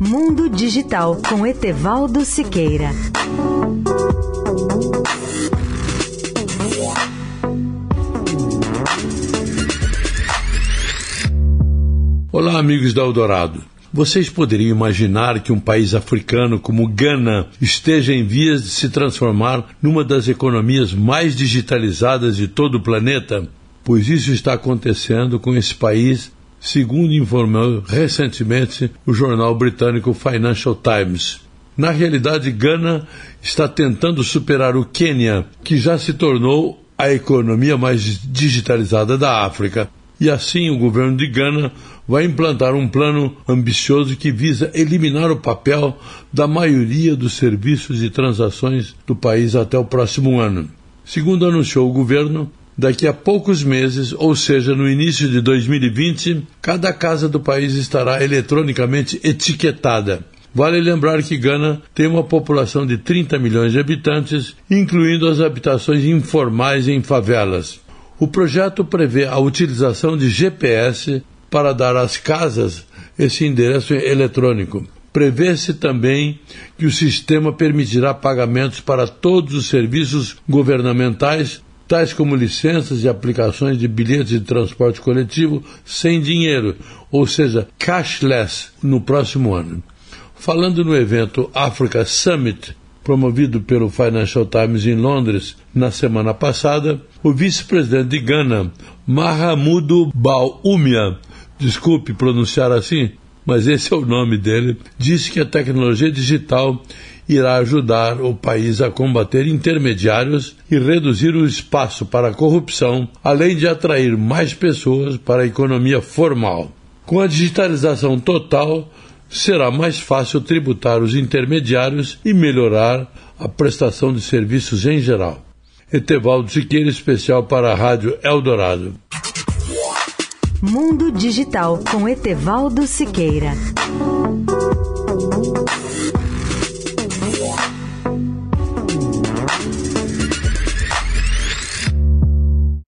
Mundo Digital com Etevaldo Siqueira. Olá, amigos da Eldorado. Vocês poderiam imaginar que um país africano como Gana esteja em vias de se transformar numa das economias mais digitalizadas de todo o planeta? Pois isso está acontecendo com esse país, segundo informou recentemente o jornal britânico Financial Times. Na realidade, Gana está tentando superar o Quênia, que já se tornou a economia mais digitalizada da África. E assim o governo de Gana vai implantar um plano ambicioso que visa eliminar o papel da maioria dos serviços e transações do país até o próximo ano. Segundo anunciou o governo, daqui a poucos meses, ou seja, no início de 2020, cada casa do país estará eletronicamente etiquetada. Vale lembrar que Gana tem uma população de 30 milhões de habitantes, incluindo as habitações informais em favelas. O projeto prevê a utilização de GPS para dar às casas esse endereço eletrônico. Prevê-se também que o sistema permitirá pagamentos para todos os serviços governamentais, tais como licenças e aplicações de bilhetes de transporte coletivo sem dinheiro, ou seja, cashless, no próximo ano. Falando no evento Africa Summit, promovido pelo Financial Times em Londres na semana passada, o vice-presidente de Gana, Mahamudu Baumia, desculpe pronunciar assim, mas esse é o nome dele, disse que a tecnologia digital irá ajudar o país a combater intermediários e reduzir o espaço para a corrupção, além de atrair mais pessoas para a economia formal. Com a digitalização total, será mais fácil tributar os intermediários e melhorar a prestação de serviços em geral. Etevaldo Siqueira, especial para a Rádio Eldorado. Mundo Digital com Etevaldo Siqueira.